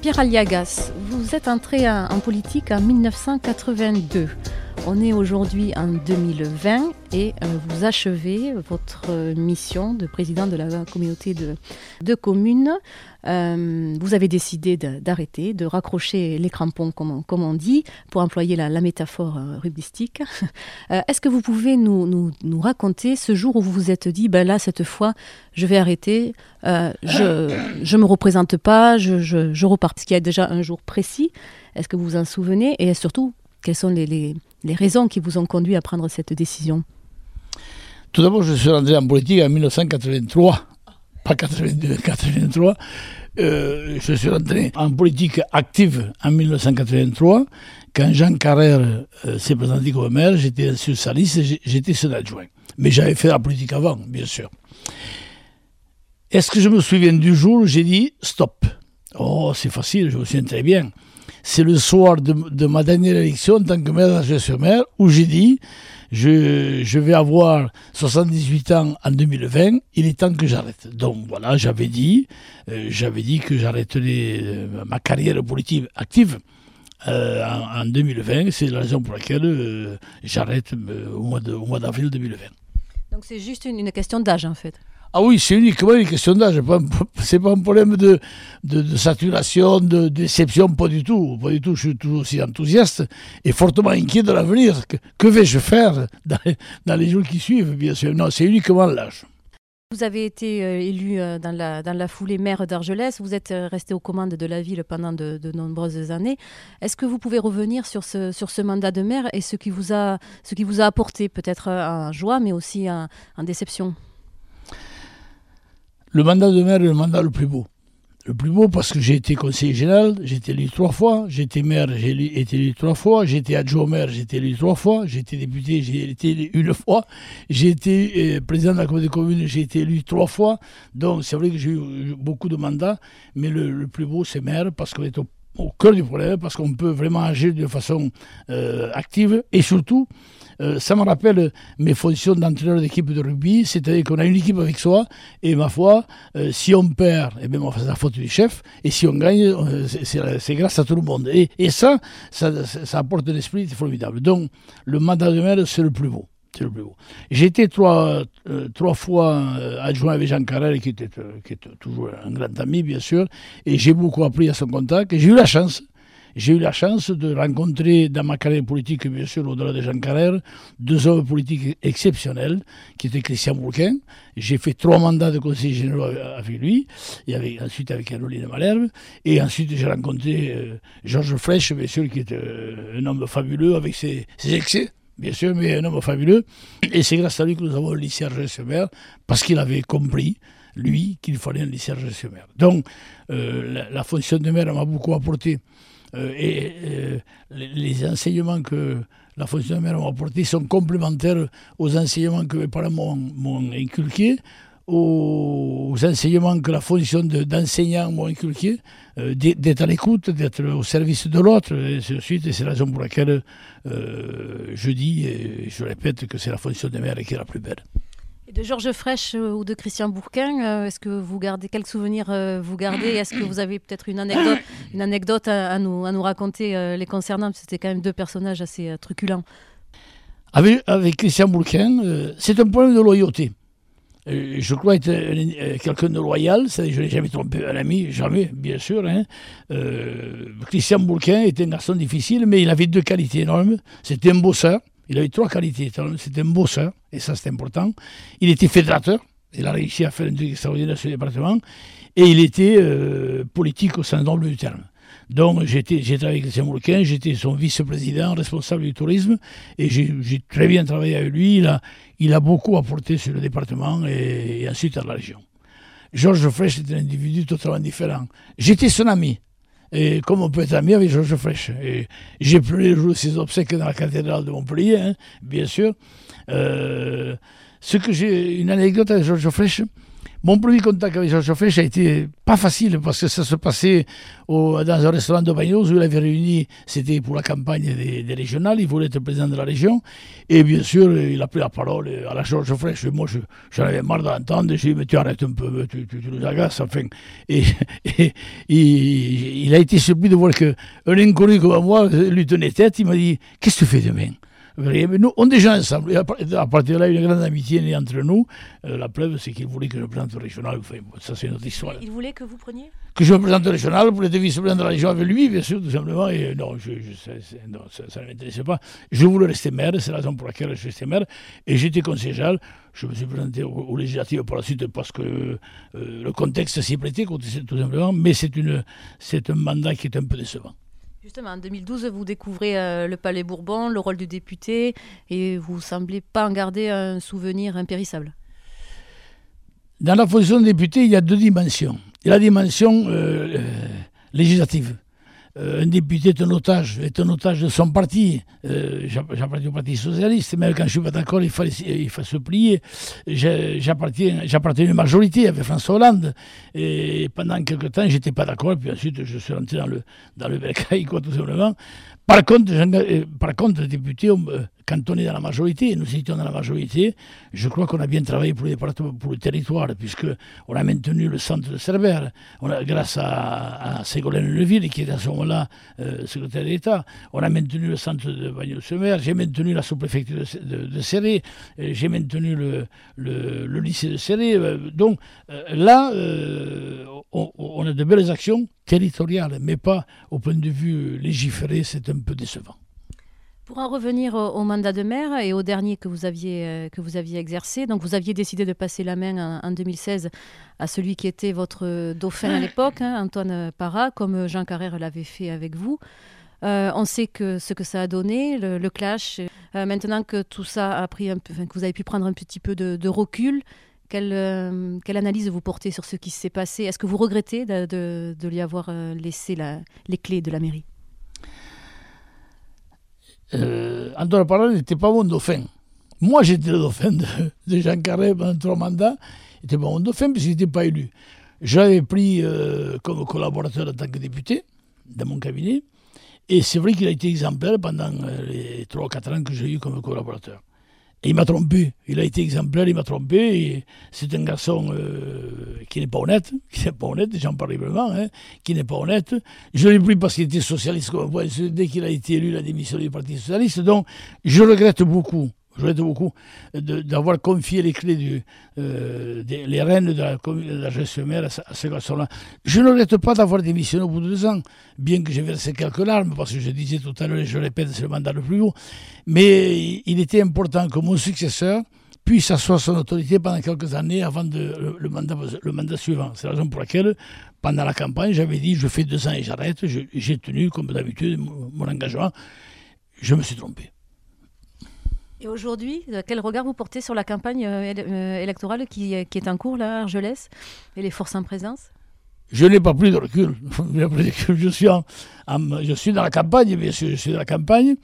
Pierre Aliagas, vous êtes entré en politique en 1982. On est aujourd'hui en 2020 et euh, vous achevez votre mission de président de la communauté de, communes. Euh, vous avez décidé d'arrêter, de, raccrocher les crampons, comme on, dit, pour employer la, métaphore euh, rubistique. Est-ce que vous pouvez nous, raconter ce jour où vous vous êtes dit, ben là, cette fois, je vais arrêter, je ne me représente pas, je, je repars, parce qu'il y a déjà un jour précis. Est-ce que vous vous en souvenez? Et surtout, quelles sont les, raisons qui vous ont conduit à prendre cette décision Tout d'abord, je suis rentré en politique en 1983, pas 82, 83. Euh, je suis rentré en politique active en 1983. Quand Jean Carrère euh, s'est présenté comme maire, j'étais sur sa liste, j'étais son adjoint. Mais j'avais fait la politique avant, bien sûr. Est-ce que je me souviens du jour où j'ai dit stop Oh, c'est facile, je me souviens très bien c'est le soir de, ma dernière élection en tant que maire sur mer où j'ai dit je, vais avoir 78 ans en 2020, il est temps que j'arrête. Donc voilà, j'avais dit, euh, que j'arrêterais euh, ma carrière politique active euh, en, 2020. C'est la raison pour laquelle j'arrête au mois d'avril 2020. Donc c'est juste une question d'âge en fait ah oui, c'est uniquement une question d'âge. C'est pas un problème de, saturation, de déception, pas du tout. Pas du tout. Je suis toujours aussi enthousiaste et fortement inquiet de l'avenir. Que, vais-je faire dans les, jours qui suivent, bien sûr? Non, c'est uniquement l'âge. Vous avez été euh, élu euh, dans la, foulée maire d'Argelès. Vous êtes euh, resté aux commandes de la ville pendant de, nombreuses années. Est-ce que vous pouvez revenir sur ce, mandat de maire et ce qui vous a, apporté peut-être en joie, mais aussi en déception? Le mandat de maire est le mandat le plus beau. Le plus beau parce que j'ai été conseiller général, j'ai été élu trois fois, j'ai été maire, j'ai été élu trois fois, j'ai été adjoint au maire, j'ai été élu trois fois, j'ai été député, j'ai été élu une fois, j'ai été euh, président de la communauté commune, j'ai été élu trois fois. Donc c'est vrai que j'ai eu beaucoup de mandats, mais le, plus beau c'est maire parce qu'on est au, cœur du problème, parce qu'on peut vraiment agir de façon euh, active et surtout euh, ça me rappelle mes fonctions d'entraîneur d'équipe de rugby, c'est-à-dire qu'on a une équipe avec soi, et ma foi, euh, si on perd, eh bien, c'est la faute du chef, et si on gagne, c'est grâce à tout le monde. Et, ça, ça, apporte un esprit formidable. Donc, le mandat de maire, c'est le plus beau. C'est le plus beau. Été trois, trois fois adjoint avec Jean Carrel, qui était, qui était toujours un grand ami, bien sûr, et j'ai beaucoup appris à son contact, j'ai eu la chance j'ai eu la chance de rencontrer dans ma carrière politique, bien sûr, au-delà de Jean Carrère, deux hommes politiques exceptionnels, qui étaient Christian Bourquin. J'ai fait trois mandats de conseiller général avec lui, et avec, ensuite avec Caroline Malherbe. Et ensuite, j'ai rencontré euh, Georges Frêche, bien sûr, qui est euh, un homme fabuleux avec ses, excès bien sûr, mais un homme fabuleux. Et c'est grâce à lui que nous avons un lycée Argès-sur-Mer, parce qu'il avait compris, lui, qu'il fallait un lycée Argès-sur-Mer. Donc, euh, la, fonction de maire m'a beaucoup apporté euh, et euh, les enseignements que la fonction de mère m'a apportés sont complémentaires aux enseignements que mes parents m'ont inculqués, aux enseignements que la fonction d'enseignant m'a inculqué, euh, d'être à l'écoute, d'être au service de l'autre, et ainsi de suite. Et c'est la raison pour laquelle je dis, et je répète, que c'est la fonction de mère qui est la plus belle de Georges Frêche euh, ou de Christian Bourquin, euh, est-ce que vous gardez, quels souvenirs euh, vous gardez? Est-ce que vous avez peut-être une anecdote, une anecdote à, nous, à nous raconter les concernant? C'était quand même deux personnages assez truculents. Avec, avec Christian Bourquin, c'est un problème de loyauté. Je crois être quelqu'un de loyal, je n'ai jamais trompé un ami, jamais, bien sûr. Hein. Christian Bourquin était un garçon difficile, mais il avait deux qualités énormes. C'était un bosseur, il avait trois qualités. C'était un bosseur, et ça c'est important. Il était fédérateur, il a réussi à faire un truc extraordinaire sur le département, et il était euh, politique au sens noble du terme. Donc j'étais avec Christian Moulquin, j'étais son vice-président, responsable du tourisme, et j'ai très bien travaillé avec lui. Il a, beaucoup apporté sur le département et, ensuite à la région. Georges Frêche était un individu totalement différent. J'étais son ami. et comme on peut être ami avec Georges Frêche. Et j'ai pleuré le jour de ses obsèques dans la cathédrale de Montpellier, hein, bien sûr. Euh, ce que j'ai une anecdote avec Georges Frêche, mon premier contact avec Georges Frêche a été pas facile parce que ça se passait dans un restaurant de Bagnos où il avait réuni, c'était pour la campagne des, régionales, il voulait être président de la région. Et bien sûr, il a pris la parole à la Georges Frêche. Moi, j'en avais marre d'entendre. J'ai dit, mais tu arrêtes un peu, tu, tu, tu nous agaces. Enfin, et, il a été surpris de voir qu'un inconnu comme moi lui tenait tête. Il m'a dit, qu'est-ce que tu fais demain? Nous, on est déjà ensemble. Et à partir de là, une grande amitié née entre nous. Euh, la preuve, c'est qu'il voulait que je présente le régional. Enfin, ça, c'est notre histoire. Il voulait que vous preniez? Que je me présente le régional pour être vice-président de la région avec lui, bien sûr, tout simplement. Et non, je, je, non ça, ça, ne m'intéressait pas. Je voulais rester maire, c'est la raison pour laquelle je suis resté maire. Et j'étais conseiller. Je me suis présenté aux, aux législatives pour la suite parce que euh, le contexte s'y prêtait, tout simplement. Mais c'est un mandat qui est un peu décevant. Justement, en 2012, vous découvrez euh, le Palais Bourbon, le rôle du député, et vous semblez pas en garder un souvenir impérissable. Dans la fonction de député, il y a deux dimensions. La dimension euh, euh, législative. Euh, un député est un otage, est un otage de son parti. Euh, j'appartiens au Parti Socialiste, mais quand je suis pas d'accord, il faut, il faut se plier. J'appartiens à une majorité avec François Hollande. Et pendant quelques temps, je n'étais pas d'accord, puis ensuite, je suis rentré dans le, dans le bercail, quoi, tout simplement. Par contre, par contre, les députés, ont, quand on est dans la majorité, et nous étions dans la majorité, je crois qu'on a bien travaillé pour, pour le territoire, puisqu'on a maintenu le centre de Cerbère, grâce à, Ségolène Leville, qui est à ce moment-là euh, secrétaire d'État, on a maintenu le centre de Bagnols-sur-Mer, j'ai maintenu la sous-préfecture de, de, euh, j'ai maintenu le, lycée de Serré. Euh, donc là, on a de belles actions territoriales, mais pas au point de vue légiféré, c'est un peu décevant. Pour en revenir au, au, mandat de maire et au dernier que vous aviez, euh, que vous aviez exercé, donc vous aviez décidé de passer la main en, en 2016 à celui qui était votre dauphin à l'époque, hein, Antoine Parra, comme Jean Carrère l'avait fait avec vous. Euh, on sait que ce que ça a donné, le, le clash. Euh, maintenant que tout ça a pris un peu, enfin, que vous avez pu prendre un petit peu de, de recul, quelle, euh, quelle, analyse vous portez sur ce qui s'est passé? Est-ce que vous regrettez de, de, de lui avoir laissé la, les clés de la mairie? Euh, Antoine Parra n'était pas mon dauphin. Moi, j'étais le dauphin de, Jean Carré pendant trois mandats. Il n'était pas mon dauphin parce qu'il n'était pas élu. J'avais pris euh, comme collaborateur en tant que député dans mon cabinet. Et c'est vrai qu'il a été exemplaire pendant euh, les trois ou quatre ans que j'ai eu comme collaborateur. Et il m'a trompé. Il a été exemplaire, il m'a trompé. C'est un garçon euh, qui n'est pas honnête, qui n'est pas honnête, j'en parle librement, hein, qui n'est pas honnête. Je l'ai pris parce qu'il était socialiste. Dès qu'il a été élu, il a démissionné du Parti socialiste. Donc, je regrette beaucoup je regrette beaucoup d'avoir confié les clés, du, euh, des, les rênes de la, de la gestionnaire à, à ce garçon-là. Je ne regrette pas d'avoir démissionné au bout de deux ans, bien que j'ai versé quelques larmes, parce que je disais tout à l'heure, et je répète, c'est le mandat le plus haut. Mais il était important que mon successeur puisse asseoir son autorité pendant quelques années avant le, mandat, suivant. C'est la raison pour laquelle, pendant la campagne, j'avais dit je fais deux ans et j'arrête. J'ai tenu, comme d'habitude, mon engagement. Je me suis trompé. Et aujourd'hui, quel regard vous portez sur la campagne électorale qui, est en cours là, à Argelès, et les forces en présence? Je n'ai pas pris de recul. Je suis, dans la campagne, bien sûr, je suis dans la campagne,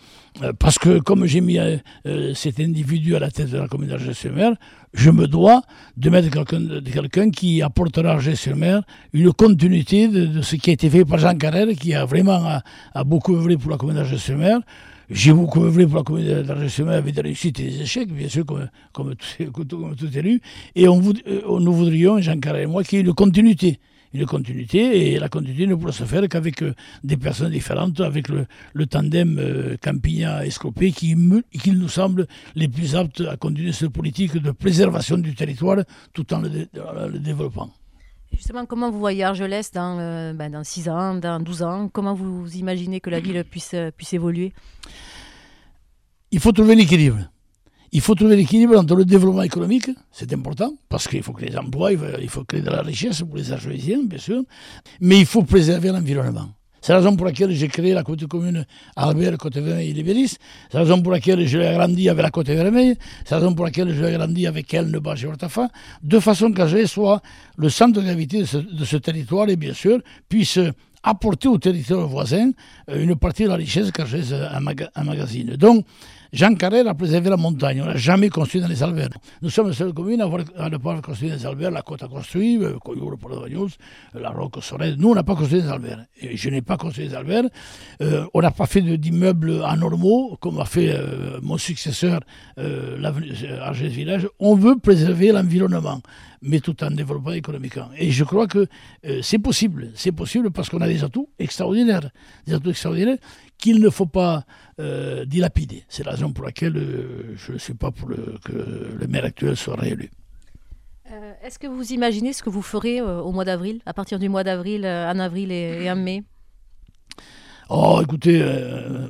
euh, parce que comme j'ai mis euh, cet individu à la tête de la commune d'Argelès-sur-Mer, je me dois de mettre quelqu'un quelqu qui apportera à Argelès-sur-Mer une continuité de, ce qui a été fait par Jean Carrère, qui a vraiment a, beaucoup œuvré pour la commune d'Argelès-sur-Mer. J'ai beaucoup œuvré pour la commune d'Argelès-sur-Mer avec des réussites et des échecs, bien sûr, comme, comme, tout, comme tout élu. Et on, on, nous voudrions, Jean Carrère et moi, qu'il y ait une continuité une continuité et la continuité ne pourra se faire qu'avec euh, des personnes différentes, avec le, tandem euh, Campigna-Escopé qui, nous semble les plus aptes à continuer cette politique de préservation du territoire tout en le développant. Justement, comment vous voyez Argelès dans, euh, ben 6 ans, dans 12 ans? Comment vous imaginez que la ville puisse, puisse évoluer? Il faut trouver l'équilibre. Il faut trouver l'équilibre entre le développement économique, c'est important, parce qu'il faut créer des emplois, il faut créer de la richesse pour les Argelisiens, bien sûr, mais il faut préserver l'environnement. C'est la raison pour laquelle j'ai créé la côte commune Albert, Côte Vermeille et Libéris. C'est la raison pour laquelle je l'ai agrandi avec la Côte Vermeille. C'est la raison pour laquelle je l'ai agrandi avec Elne, Bâche et Hortafa, de façon qu'Alger soit le centre de gravité de ce territoire et bien sûr puisse apporter au territoire voisin une partie de la richesse qu'Argès magazine. Donc, Jean Carrère a préservé la montagne. On n'a jamais construit dans les alvers. Nous sommes la seule commune à, à ne pas avoir construit dans les alvers. La côte a construit, euh, Coyour, Port la Roque, Sorel. Nous, on n'a pas construit des alvers. Et je n'ai pas construit des alvers. Euh, on n'a pas fait d'immeubles anormaux, comme a fait euh, mon successeur, euh, Village. On veut préserver l'environnement mais tout en développant économiquement. Et je crois que c'est possible. C'est possible parce qu'on a des atouts extraordinaires. Des atouts extraordinaires qu'il ne faut pas euh, dilapider. C'est la raison pour laquelle euh, je ne suis pas pour le, que le maire actuel soit réélu. Euh, est-ce que vous imaginez ce que vous ferez au mois d'avril, à partir du mois d'avril, en avril et, en mai? Oh, écoutez,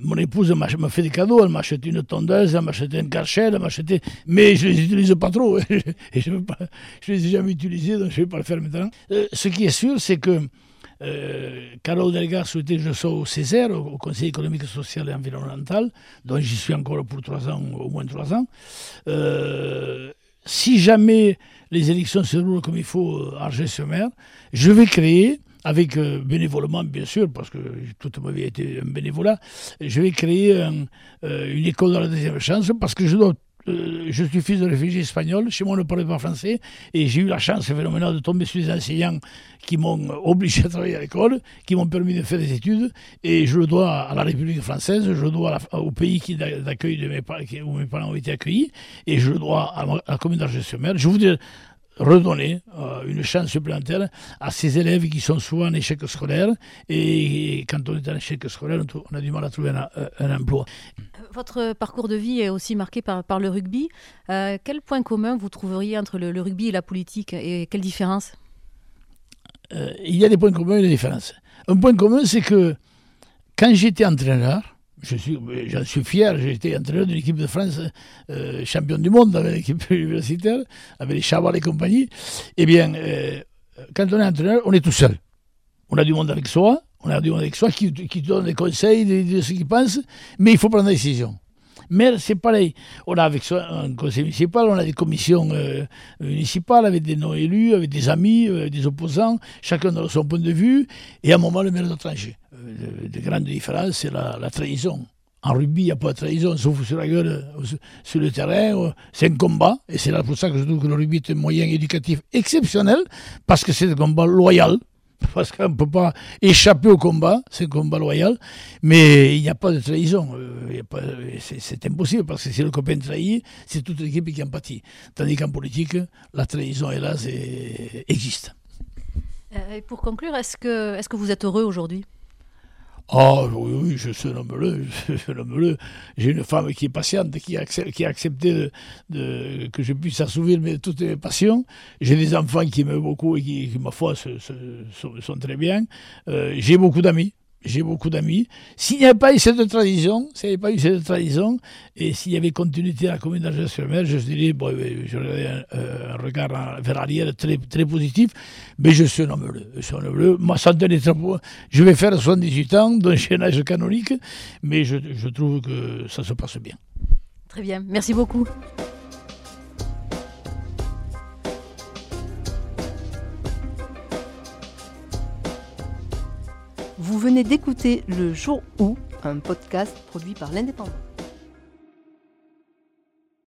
mon épouse m'a fait des cadeaux. Elle m'a acheté une tondeuse, elle m'a acheté un karcher, elle m'a acheté. Mais je ne les utilise pas trop. et je ne les ai jamais utilisés, donc je ne vais pas le faire maintenant. ce qui est sûr, c'est que euh, Carole Delga souhaitait que je sois au Césaire, au Conseil économique, social et environnemental, dont j'y suis encore pour trois ans, au moins trois ans. Euh, si jamais les élections se déroulent comme il faut à euh, Argès-sur-Mer, je vais créer, avec bénévolement bien sûr, parce que toute ma vie a été un bénévolat, je vais créer une école de la deuxième chance, parce que je dois euh, je suis fils de réfugiés espagnols, chez moi on ne parlait pas français, et j'ai eu la chance phénoménale de tomber sur des enseignants qui m'ont obligé à travailler à l'école, qui m'ont permis de faire des études, et je le dois à la République française, je le dois au pays qui d'accueil de mes, où mes parents ont été accueillis, et je le dois à, la commune d'Argès-sur-Mer. Je voudrais redonner euh, une chance supplémentaire à ces élèves qui sont souvent en échec scolaire et, quand on est en échec scolaire, on a du mal à trouver un, euh, emploi. Votre parcours de vie est aussi marqué par, par le rugby. Euh, quel point commun vous trouveriez entre le, rugby et la politique et quelle différence? Il y a des points communs et des différences. Un point commun, c'est que quand j'étais entraîneur, je suis, j'en suis fier, j'ai été entraîneur d'une équipe de France euh, champion du monde avec l'équipe universitaire, avec les Chaval et compagnie. Eh bien, euh, quand on est entraîneur, on est tout seul. On a du monde avec soi, on a du monde avec soi qui, qui donne des conseils de, ce qu'il pense, mais il faut prendre des décisions. Mais c'est pareil. On a avec soi un conseil municipal, on a des commissions euh, municipales avec des non-élus, avec des amis, des opposants, chacun dans son point de vue, et à un moment, le maire doit trancher de, grande différence, c'est la, trahison. En rugby, il n'y a pas de trahison, sauf sur la gueule, sur le terrain. C'est un combat, et c'est là pour ça que je trouve que le rugby est un moyen éducatif exceptionnel, parce que c'est un combat loyal, parce qu'on ne peut pas échapper au combat, c'est un combat loyal, mais il n'y a pas de trahison. Euh, c'est impossible, parce que si le copain trahit, c'est toute l'équipe qui en pâtit. Tandis qu'en politique, la trahison, hélas, existe. Euh, et pour conclure, est-ce que, est que vous êtes heureux aujourd'hui? Oh oui, oui, je suis un homme J'ai une femme qui est patiente, qui a, qui a accepté de, que je puisse assouvir mes, toutes mes passions. J'ai des enfants qui m'aiment beaucoup et qui, ma foi, sont, très bien. Euh, j'ai beaucoup d'amis j'ai beaucoup d'amis. S'il n'y avait pas eu cette tradition, s'il n'y avait pas eu cette tradition, et s'il y avait continuité à la commune d'Argès-sur-Mer, je dirais, bon, euh, j'aurais un, euh, un, regard vers l'arrière très, très positif, mais je suis un bleu. Je suis un homme bleu. Ma santé est Je vais faire 78 ans, donc j'ai un âge canonique, mais je trouve que ça se passe bien. Très bien. Merci beaucoup. Venez d'écouter Le Jour où, un podcast produit par l'Indépendant.